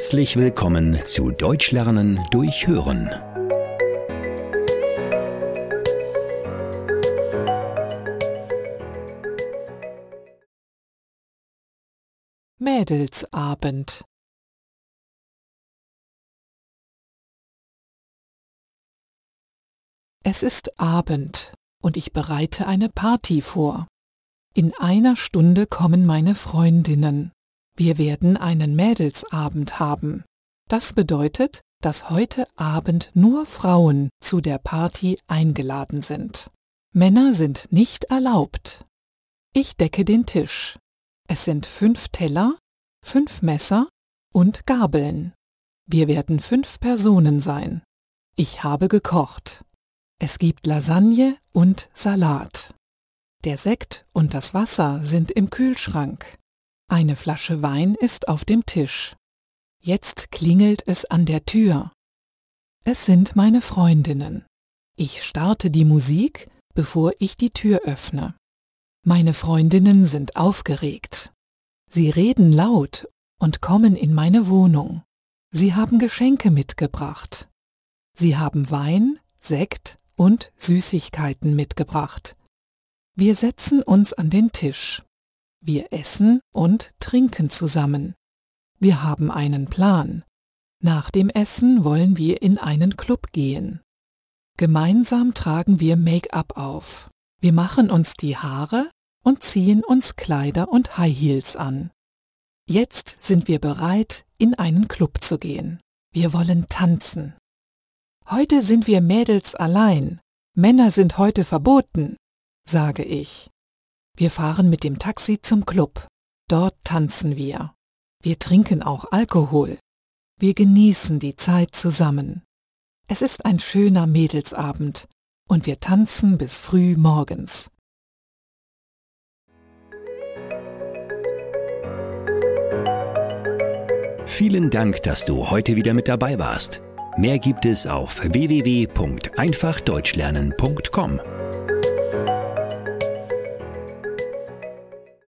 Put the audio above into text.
Herzlich willkommen zu Deutsch lernen durch Hören. Mädelsabend Es ist Abend und ich bereite eine Party vor. In einer Stunde kommen meine Freundinnen. Wir werden einen Mädelsabend haben. Das bedeutet, dass heute Abend nur Frauen zu der Party eingeladen sind. Männer sind nicht erlaubt. Ich decke den Tisch. Es sind fünf Teller, fünf Messer und Gabeln. Wir werden fünf Personen sein. Ich habe gekocht. Es gibt Lasagne und Salat. Der Sekt und das Wasser sind im Kühlschrank. Eine Flasche Wein ist auf dem Tisch. Jetzt klingelt es an der Tür. Es sind meine Freundinnen. Ich starte die Musik, bevor ich die Tür öffne. Meine Freundinnen sind aufgeregt. Sie reden laut und kommen in meine Wohnung. Sie haben Geschenke mitgebracht. Sie haben Wein, Sekt und Süßigkeiten mitgebracht. Wir setzen uns an den Tisch. Wir essen und trinken zusammen. Wir haben einen Plan. Nach dem Essen wollen wir in einen Club gehen. Gemeinsam tragen wir Make-up auf. Wir machen uns die Haare und ziehen uns Kleider und High Heels an. Jetzt sind wir bereit, in einen Club zu gehen. Wir wollen tanzen. Heute sind wir Mädels allein. Männer sind heute verboten, sage ich. Wir fahren mit dem Taxi zum Club. Dort tanzen wir. Wir trinken auch Alkohol. Wir genießen die Zeit zusammen. Es ist ein schöner Mädelsabend und wir tanzen bis früh morgens. Vielen Dank, dass du heute wieder mit dabei warst. Mehr gibt es auf www.einfachdeutschlernen.com.